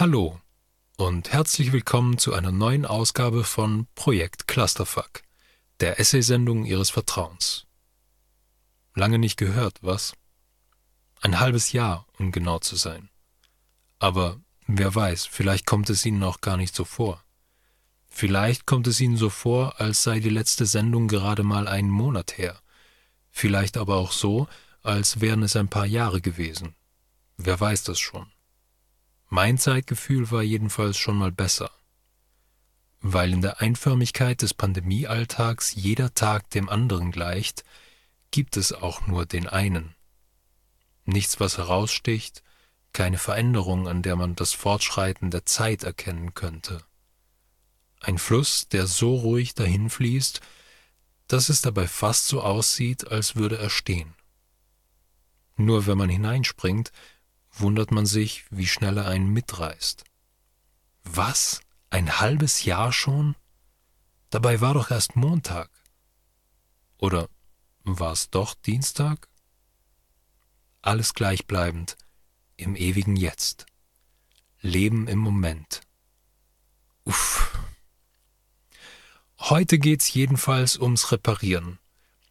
Hallo und herzlich willkommen zu einer neuen Ausgabe von Projekt Clusterfuck, der Essaysendung Ihres Vertrauens. Lange nicht gehört, was? Ein halbes Jahr, um genau zu sein. Aber wer weiß, vielleicht kommt es Ihnen auch gar nicht so vor. Vielleicht kommt es Ihnen so vor, als sei die letzte Sendung gerade mal einen Monat her. Vielleicht aber auch so, als wären es ein paar Jahre gewesen. Wer weiß das schon. Mein Zeitgefühl war jedenfalls schon mal besser. Weil in der Einförmigkeit des Pandemiealltags jeder Tag dem anderen gleicht, gibt es auch nur den einen. Nichts, was heraussticht, keine Veränderung, an der man das Fortschreiten der Zeit erkennen könnte. Ein Fluss, der so ruhig dahinfließt, dass es dabei fast so aussieht, als würde er stehen. Nur wenn man hineinspringt, wundert man sich, wie schnell er einen mitreißt. Was? Ein halbes Jahr schon? Dabei war doch erst Montag. Oder war es doch Dienstag? Alles gleichbleibend, im ewigen Jetzt. Leben im Moment. Uff. Heute geht's jedenfalls ums Reparieren.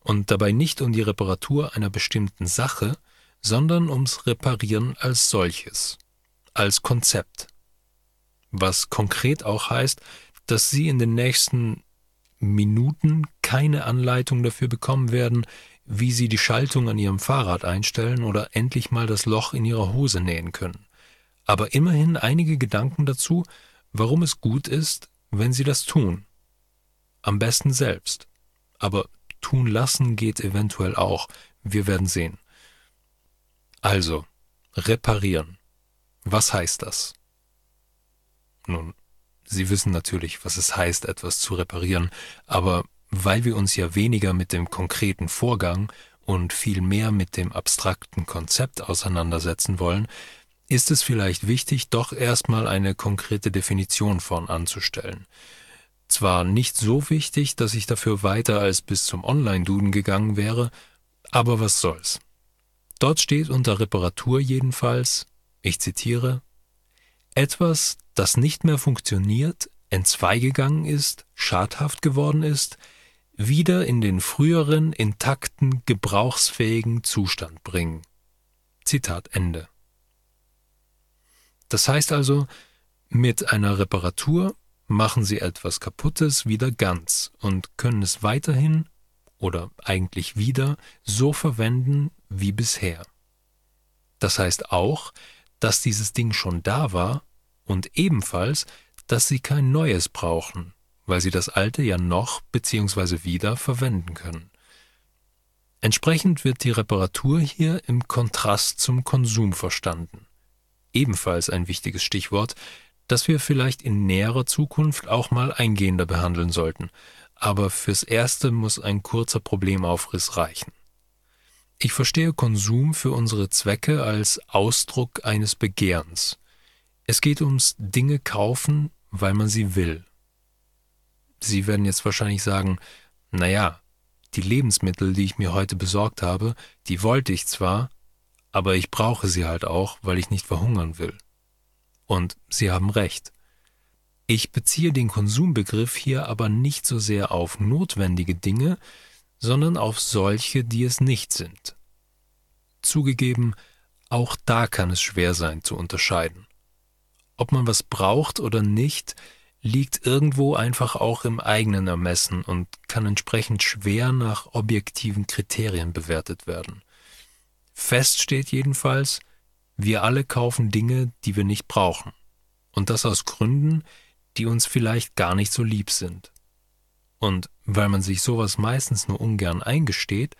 Und dabei nicht um die Reparatur einer bestimmten Sache, sondern ums Reparieren als solches, als Konzept. Was konkret auch heißt, dass Sie in den nächsten Minuten keine Anleitung dafür bekommen werden, wie Sie die Schaltung an Ihrem Fahrrad einstellen oder endlich mal das Loch in Ihrer Hose nähen können. Aber immerhin einige Gedanken dazu, warum es gut ist, wenn Sie das tun. Am besten selbst. Aber tun lassen geht eventuell auch. Wir werden sehen. Also, reparieren. Was heißt das? Nun, Sie wissen natürlich, was es heißt, etwas zu reparieren, aber weil wir uns ja weniger mit dem konkreten Vorgang und viel mehr mit dem abstrakten Konzept auseinandersetzen wollen, ist es vielleicht wichtig, doch erstmal eine konkrete Definition vorn anzustellen. Zwar nicht so wichtig, dass ich dafür weiter als bis zum Online-Duden gegangen wäre, aber was soll's. Dort steht unter Reparatur jedenfalls, ich zitiere, etwas, das nicht mehr funktioniert, entzweigegangen ist, schadhaft geworden ist, wieder in den früheren, intakten, gebrauchsfähigen Zustand bringen. Zitat Ende. Das heißt also, mit einer Reparatur machen Sie etwas Kaputtes wieder ganz und können es weiterhin oder eigentlich wieder so verwenden wie bisher. Das heißt auch, dass dieses Ding schon da war und ebenfalls, dass sie kein neues brauchen, weil sie das alte ja noch bzw. wieder verwenden können. Entsprechend wird die Reparatur hier im Kontrast zum Konsum verstanden. Ebenfalls ein wichtiges Stichwort, das wir vielleicht in näherer Zukunft auch mal eingehender behandeln sollten, aber fürs Erste muss ein kurzer Problemaufriss reichen. Ich verstehe Konsum für unsere Zwecke als Ausdruck eines Begehrens. Es geht ums Dinge kaufen, weil man sie will. Sie werden jetzt wahrscheinlich sagen, na ja, die Lebensmittel, die ich mir heute besorgt habe, die wollte ich zwar, aber ich brauche sie halt auch, weil ich nicht verhungern will. Und Sie haben recht. Ich beziehe den Konsumbegriff hier aber nicht so sehr auf notwendige Dinge, sondern auf solche, die es nicht sind. Zugegeben, auch da kann es schwer sein zu unterscheiden. Ob man was braucht oder nicht, liegt irgendwo einfach auch im eigenen Ermessen und kann entsprechend schwer nach objektiven Kriterien bewertet werden. Fest steht jedenfalls, wir alle kaufen Dinge, die wir nicht brauchen. Und das aus Gründen, die uns vielleicht gar nicht so lieb sind. Und weil man sich sowas meistens nur ungern eingesteht,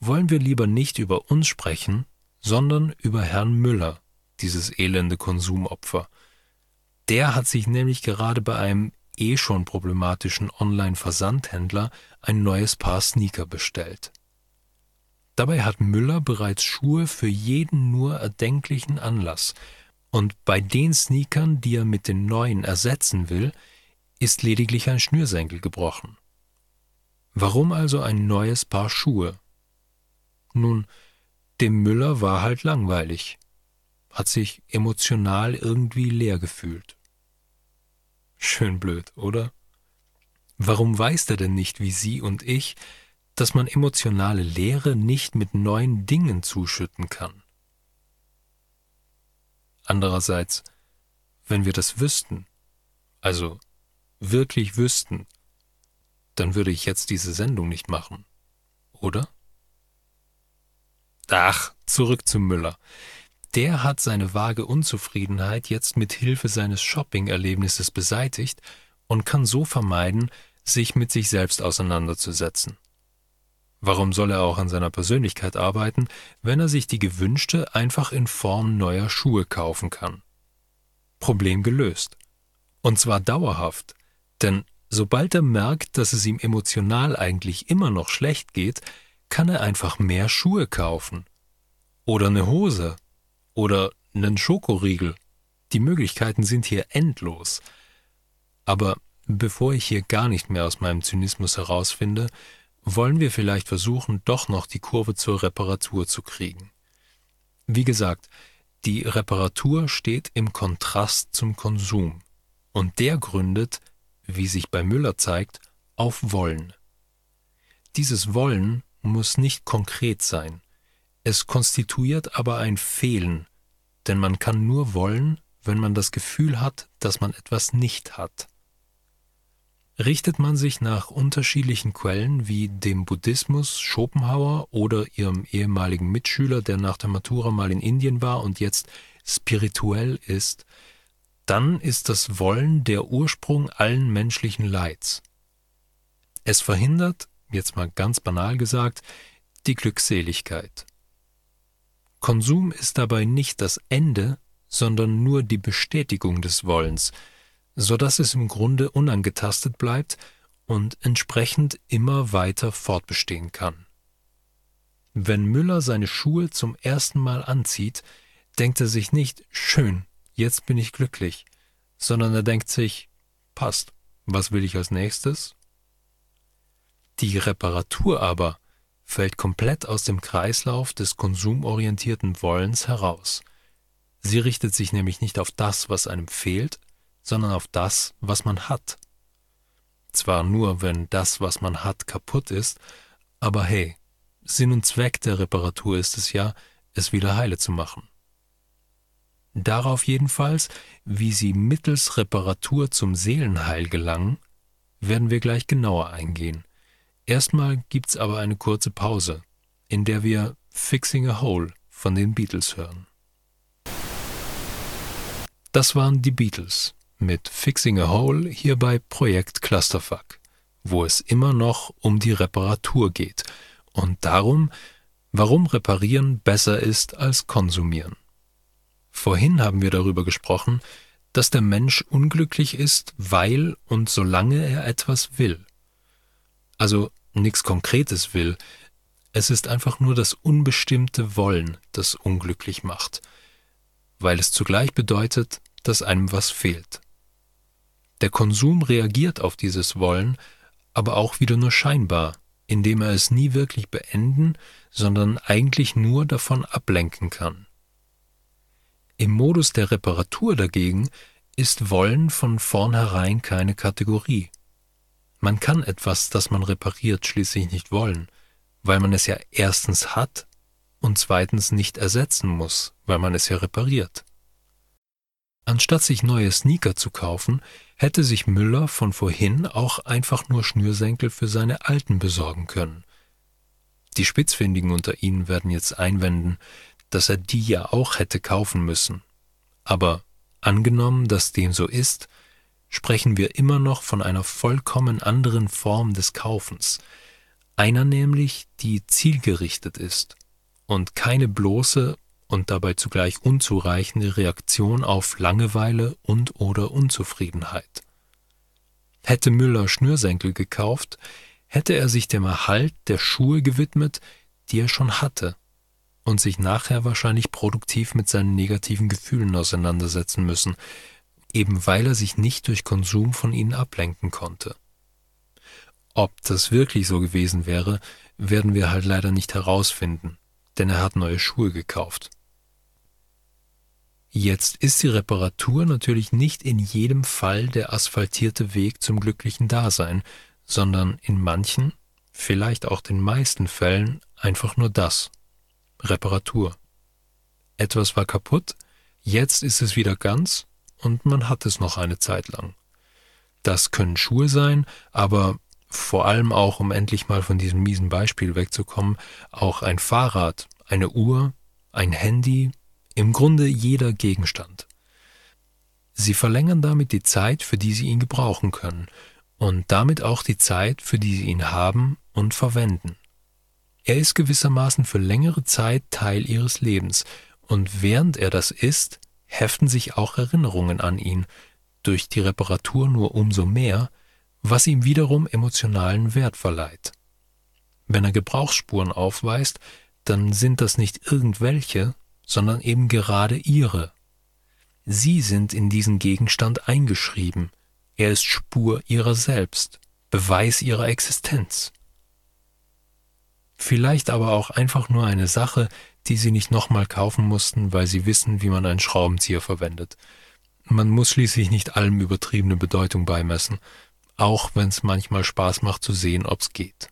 wollen wir lieber nicht über uns sprechen, sondern über Herrn Müller, dieses elende Konsumopfer. Der hat sich nämlich gerade bei einem eh schon problematischen Online-Versandhändler ein neues Paar Sneaker bestellt. Dabei hat Müller bereits Schuhe für jeden nur erdenklichen Anlass, und bei den Sneakern, die er mit den neuen ersetzen will, ist lediglich ein Schnürsenkel gebrochen. Warum also ein neues Paar Schuhe? Nun, dem Müller war halt langweilig. hat sich emotional irgendwie leer gefühlt. Schön blöd, oder? Warum weiß er denn nicht, wie Sie und ich, dass man emotionale Leere nicht mit neuen Dingen zuschütten kann? Andererseits, wenn wir das wüssten, also wirklich wüssten, dann würde ich jetzt diese Sendung nicht machen, oder? Ach, zurück zu Müller. Der hat seine vage Unzufriedenheit jetzt mit Hilfe seines Shopping-Erlebnisses beseitigt und kann so vermeiden, sich mit sich selbst auseinanderzusetzen. Warum soll er auch an seiner Persönlichkeit arbeiten, wenn er sich die gewünschte einfach in Form neuer Schuhe kaufen kann? Problem gelöst. Und zwar dauerhaft, denn sobald er merkt, dass es ihm emotional eigentlich immer noch schlecht geht, kann er einfach mehr Schuhe kaufen. Oder eine Hose. Oder einen Schokoriegel. Die Möglichkeiten sind hier endlos. Aber bevor ich hier gar nicht mehr aus meinem Zynismus herausfinde, wollen wir vielleicht versuchen, doch noch die Kurve zur Reparatur zu kriegen. Wie gesagt, die Reparatur steht im Kontrast zum Konsum, und der gründet, wie sich bei Müller zeigt, auf Wollen. Dieses Wollen muss nicht konkret sein, es konstituiert aber ein Fehlen, denn man kann nur wollen, wenn man das Gefühl hat, dass man etwas nicht hat. Richtet man sich nach unterschiedlichen Quellen wie dem Buddhismus, Schopenhauer oder ihrem ehemaligen Mitschüler, der nach der Matura mal in Indien war und jetzt spirituell ist, dann ist das Wollen der Ursprung allen menschlichen Leids. Es verhindert, jetzt mal ganz banal gesagt, die Glückseligkeit. Konsum ist dabei nicht das Ende, sondern nur die Bestätigung des Wollens, so dass es im Grunde unangetastet bleibt und entsprechend immer weiter fortbestehen kann. Wenn Müller seine Schuhe zum ersten Mal anzieht, denkt er sich nicht schön, jetzt bin ich glücklich, sondern er denkt sich passt, was will ich als nächstes? Die Reparatur aber fällt komplett aus dem Kreislauf des konsumorientierten Wollens heraus. Sie richtet sich nämlich nicht auf das, was einem fehlt, sondern auf das, was man hat. Zwar nur, wenn das, was man hat, kaputt ist, aber hey, Sinn und Zweck der Reparatur ist es ja, es wieder heile zu machen. Darauf jedenfalls, wie sie mittels Reparatur zum Seelenheil gelangen, werden wir gleich genauer eingehen. Erstmal gibt's aber eine kurze Pause, in der wir Fixing a Hole von den Beatles hören. Das waren die Beatles mit Fixing a Hole hier bei Projekt Clusterfuck, wo es immer noch um die Reparatur geht und darum, warum Reparieren besser ist als Konsumieren. Vorhin haben wir darüber gesprochen, dass der Mensch unglücklich ist, weil und solange er etwas will. Also nichts Konkretes will, es ist einfach nur das unbestimmte Wollen, das unglücklich macht, weil es zugleich bedeutet, dass einem was fehlt. Der Konsum reagiert auf dieses Wollen, aber auch wieder nur scheinbar, indem er es nie wirklich beenden, sondern eigentlich nur davon ablenken kann. Im Modus der Reparatur dagegen ist Wollen von vornherein keine Kategorie. Man kann etwas, das man repariert, schließlich nicht wollen, weil man es ja erstens hat und zweitens nicht ersetzen muss, weil man es ja repariert. Anstatt sich neue Sneaker zu kaufen, hätte sich Müller von vorhin auch einfach nur Schnürsenkel für seine alten besorgen können. Die Spitzfindigen unter Ihnen werden jetzt einwenden, dass er die ja auch hätte kaufen müssen. Aber angenommen, dass dem so ist, sprechen wir immer noch von einer vollkommen anderen Form des Kaufens, einer nämlich, die zielgerichtet ist und keine bloße und dabei zugleich unzureichende Reaktion auf Langeweile und oder Unzufriedenheit. Hätte Müller Schnürsenkel gekauft, hätte er sich dem Erhalt der Schuhe gewidmet, die er schon hatte, und sich nachher wahrscheinlich produktiv mit seinen negativen Gefühlen auseinandersetzen müssen, eben weil er sich nicht durch Konsum von ihnen ablenken konnte. Ob das wirklich so gewesen wäre, werden wir halt leider nicht herausfinden, denn er hat neue Schuhe gekauft. Jetzt ist die Reparatur natürlich nicht in jedem Fall der asphaltierte Weg zum glücklichen Dasein, sondern in manchen, vielleicht auch den meisten Fällen einfach nur das. Reparatur. Etwas war kaputt, jetzt ist es wieder ganz und man hat es noch eine Zeit lang. Das können Schuhe sein, aber vor allem auch, um endlich mal von diesem miesen Beispiel wegzukommen, auch ein Fahrrad, eine Uhr, ein Handy, im Grunde jeder Gegenstand. Sie verlängern damit die Zeit, für die Sie ihn gebrauchen können, und damit auch die Zeit, für die Sie ihn haben und verwenden. Er ist gewissermaßen für längere Zeit Teil Ihres Lebens, und während er das ist, heften sich auch Erinnerungen an ihn, durch die Reparatur nur umso mehr, was ihm wiederum emotionalen Wert verleiht. Wenn er Gebrauchsspuren aufweist, dann sind das nicht irgendwelche, sondern eben gerade ihre. Sie sind in diesen Gegenstand eingeschrieben, er ist Spur ihrer selbst, Beweis ihrer Existenz. Vielleicht aber auch einfach nur eine Sache, die sie nicht nochmal kaufen mussten, weil sie wissen, wie man einen Schraubenzieher verwendet. Man muss schließlich nicht allem übertriebene Bedeutung beimessen, auch wenn es manchmal Spaß macht zu sehen, ob's geht.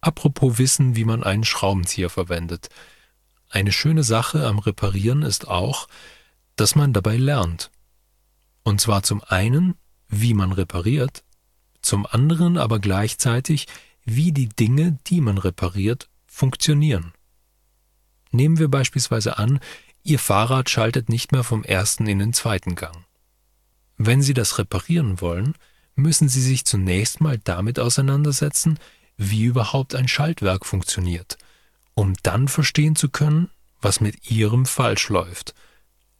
Apropos Wissen, wie man einen Schraubenzieher verwendet. Eine schöne Sache am Reparieren ist auch, dass man dabei lernt. Und zwar zum einen, wie man repariert, zum anderen aber gleichzeitig, wie die Dinge, die man repariert, funktionieren. Nehmen wir beispielsweise an, Ihr Fahrrad schaltet nicht mehr vom ersten in den zweiten Gang. Wenn Sie das reparieren wollen, müssen Sie sich zunächst mal damit auseinandersetzen, wie überhaupt ein Schaltwerk funktioniert – um dann verstehen zu können, was mit ihrem falsch läuft.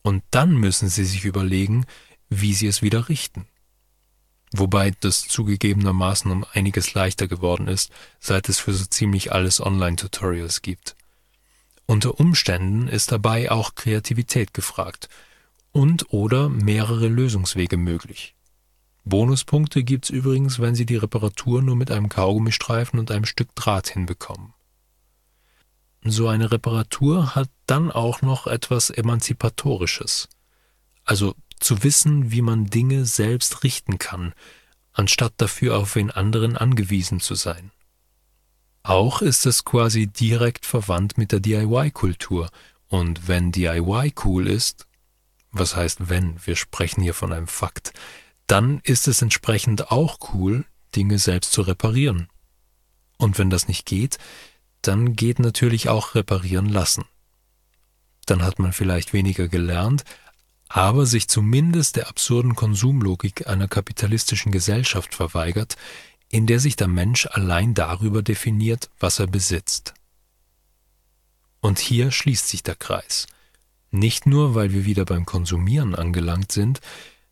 Und dann müssen sie sich überlegen, wie sie es wieder richten. Wobei das zugegebenermaßen um einiges leichter geworden ist, seit es für so ziemlich alles Online-Tutorials gibt. Unter Umständen ist dabei auch Kreativität gefragt und oder mehrere Lösungswege möglich. Bonuspunkte gibt's übrigens, wenn Sie die Reparatur nur mit einem Kaugummistreifen und einem Stück Draht hinbekommen. So eine Reparatur hat dann auch noch etwas Emanzipatorisches. Also zu wissen, wie man Dinge selbst richten kann, anstatt dafür auf den anderen angewiesen zu sein. Auch ist es quasi direkt verwandt mit der DIY-Kultur. Und wenn DIY cool ist, was heißt wenn, wir sprechen hier von einem Fakt, dann ist es entsprechend auch cool, Dinge selbst zu reparieren. Und wenn das nicht geht, dann geht natürlich auch reparieren lassen. Dann hat man vielleicht weniger gelernt, aber sich zumindest der absurden Konsumlogik einer kapitalistischen Gesellschaft verweigert, in der sich der Mensch allein darüber definiert, was er besitzt. Und hier schließt sich der Kreis. Nicht nur, weil wir wieder beim Konsumieren angelangt sind,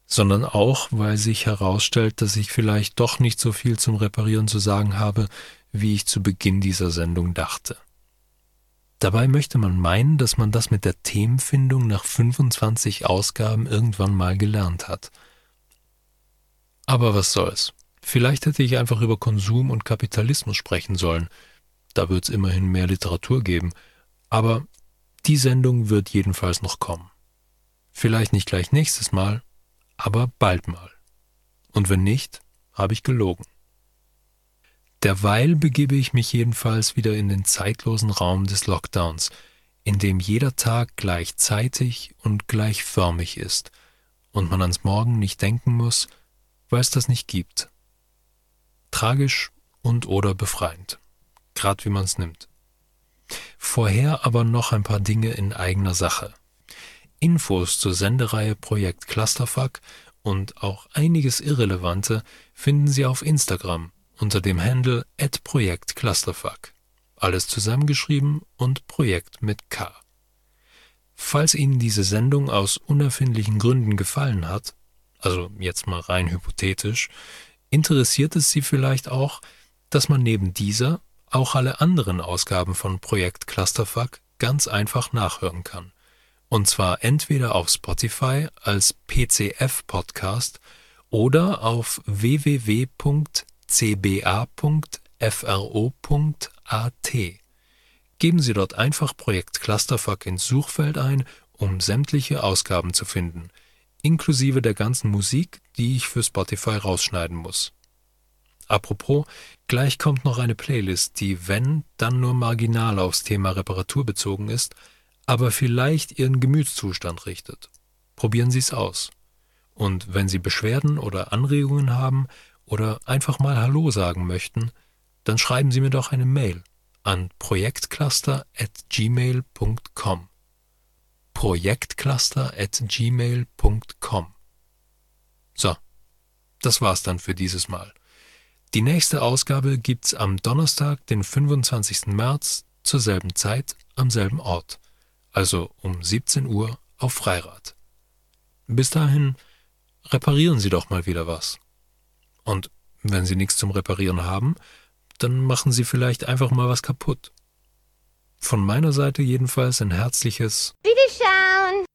sondern auch, weil sich herausstellt, dass ich vielleicht doch nicht so viel zum Reparieren zu sagen habe, wie ich zu Beginn dieser Sendung dachte. Dabei möchte man meinen, dass man das mit der Themenfindung nach 25 Ausgaben irgendwann mal gelernt hat. Aber was soll's? Vielleicht hätte ich einfach über Konsum und Kapitalismus sprechen sollen. Da wird's immerhin mehr Literatur geben. Aber die Sendung wird jedenfalls noch kommen. Vielleicht nicht gleich nächstes Mal, aber bald mal. Und wenn nicht, habe ich gelogen. Derweil begebe ich mich jedenfalls wieder in den zeitlosen Raum des Lockdowns, in dem jeder Tag gleichzeitig und gleichförmig ist und man ans Morgen nicht denken muss, weil es das nicht gibt. Tragisch und oder befreiend, grad wie man's nimmt. Vorher aber noch ein paar Dinge in eigener Sache. Infos zur Sendereihe Projekt Clusterfuck und auch einiges Irrelevante finden Sie auf Instagram unter dem Handle Projekt Clusterfuck. Alles zusammengeschrieben und Projekt mit K. Falls Ihnen diese Sendung aus unerfindlichen Gründen gefallen hat, also jetzt mal rein hypothetisch, interessiert es Sie vielleicht auch, dass man neben dieser auch alle anderen Ausgaben von Projekt Clusterfuck ganz einfach nachhören kann. Und zwar entweder auf Spotify als PCF-Podcast oder auf www cba.fro.at. Geben Sie dort einfach Projekt Clusterfuck ins Suchfeld ein um sämtliche Ausgaben zu finden, inklusive der ganzen Musik, die ich für Spotify rausschneiden muss. Apropos, gleich kommt noch eine Playlist, die, wenn, dann nur marginal aufs Thema Reparatur bezogen ist, aber vielleicht Ihren Gemütszustand richtet. Probieren Sie es aus. Und wenn Sie Beschwerden oder Anregungen haben oder einfach mal Hallo sagen möchten, dann schreiben Sie mir doch eine Mail an projektcluster@gmail.com. projektcluster@gmail.com. So, das war's dann für dieses Mal. Die nächste Ausgabe gibt's am Donnerstag, den 25. März, zur selben Zeit, am selben Ort, also um 17 Uhr auf Freirad. Bis dahin reparieren Sie doch mal wieder was. Und wenn Sie nichts zum Reparieren haben, dann machen Sie vielleicht einfach mal was kaputt. Von meiner Seite jedenfalls ein herzliches Wiederschauen!